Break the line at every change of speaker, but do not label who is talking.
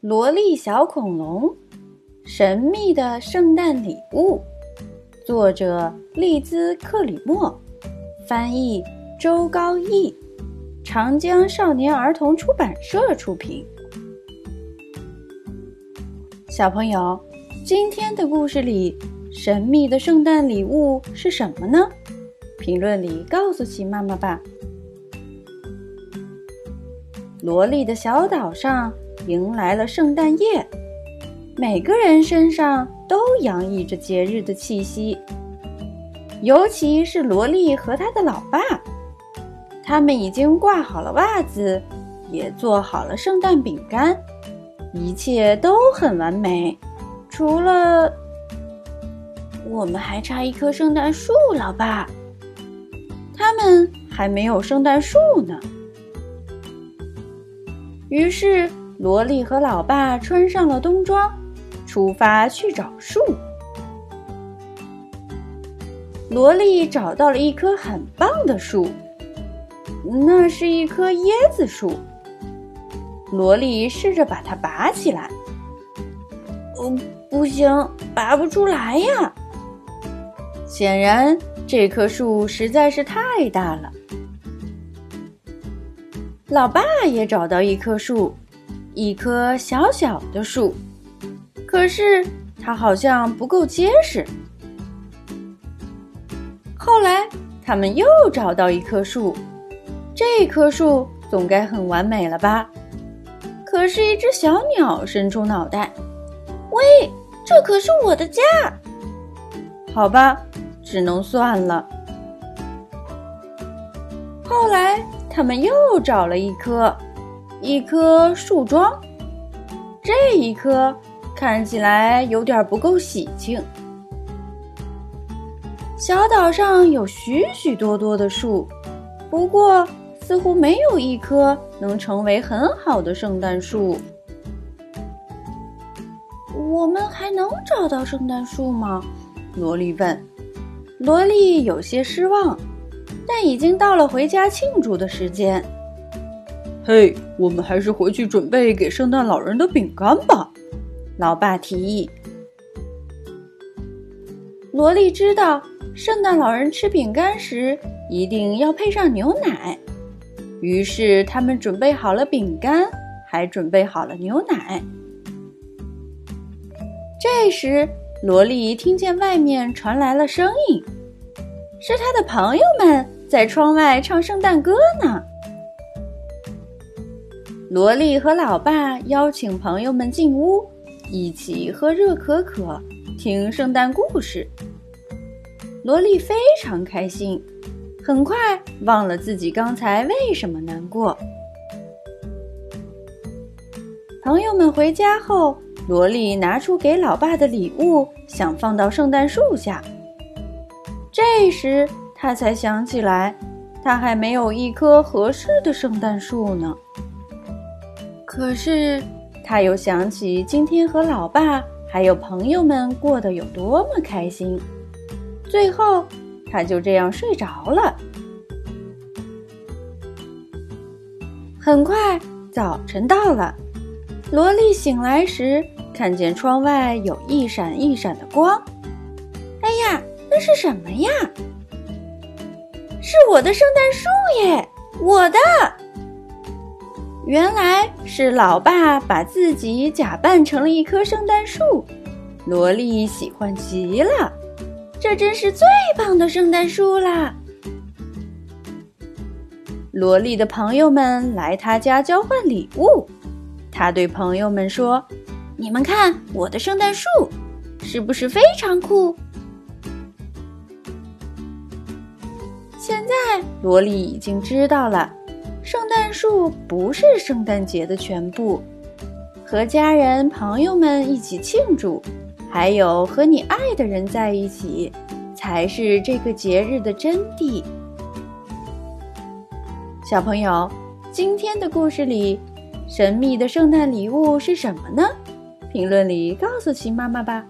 萝莉小恐龙：神秘的圣诞礼物，作者利兹·克里默，翻译周高义，长江少年儿童出版社出品。小朋友，今天的故事里，神秘的圣诞礼物是什么呢？评论里告诉奇妈妈吧。萝莉的小岛上迎来了圣诞夜，每个人身上都洋溢着节日的气息。尤其是萝莉和她的老爸，他们已经挂好了袜子，也做好了圣诞饼干，一切都很完美。除了，我们还差一棵圣诞树，老爸。他们还没有圣诞树呢。于是，萝莉和老爸穿上了冬装，出发去找树。萝莉找到了一棵很棒的树，那是一棵椰子树。萝莉试着把它拔起来，哦，不行，拔不出来呀。显然，这棵树实在是太大了。老爸也找到一棵树，一棵小小的树，可是它好像不够结实。后来他们又找到一棵树，这棵树总该很完美了吧？可是，一只小鸟伸出脑袋：“喂，这可是我的家！”好吧，只能算了。后来。他们又找了一棵，一棵树桩，这一棵看起来有点不够喜庆。小岛上有许许多多的树，不过似乎没有一棵能成为很好的圣诞树。我们还能找到圣诞树吗？萝莉问。萝莉有些失望。但已经到了回家庆祝的时间。
嘿，我们还是回去准备给圣诞老人的饼干吧，
老爸提议。萝莉知道，圣诞老人吃饼干时一定要配上牛奶，于是他们准备好了饼干，还准备好了牛奶。这时，萝莉听见外面传来了声音，是他的朋友们。在窗外唱圣诞歌呢。萝莉和老爸邀请朋友们进屋，一起喝热可可，听圣诞故事。萝莉非常开心，很快忘了自己刚才为什么难过。朋友们回家后，萝莉拿出给老爸的礼物，想放到圣诞树下。这时。他才想起来，他还没有一棵合适的圣诞树呢。可是，他又想起今天和老爸还有朋友们过得有多么开心，最后他就这样睡着了。很快，早晨到了，萝莉醒来时，看见窗外有一闪一闪的光。哎呀，那是什么呀？是我的圣诞树耶！我的，原来是老爸把自己假扮成了一棵圣诞树，萝莉喜欢极了，这真是最棒的圣诞树啦！萝莉的朋友们来他家交换礼物，他对朋友们说：“你们看我的圣诞树，是不是非常酷？”现在，萝莉已经知道了，圣诞树不是圣诞节的全部。和家人朋友们一起庆祝，还有和你爱的人在一起，才是这个节日的真谛。小朋友，今天的故事里，神秘的圣诞礼物是什么呢？评论里告诉琪妈妈吧。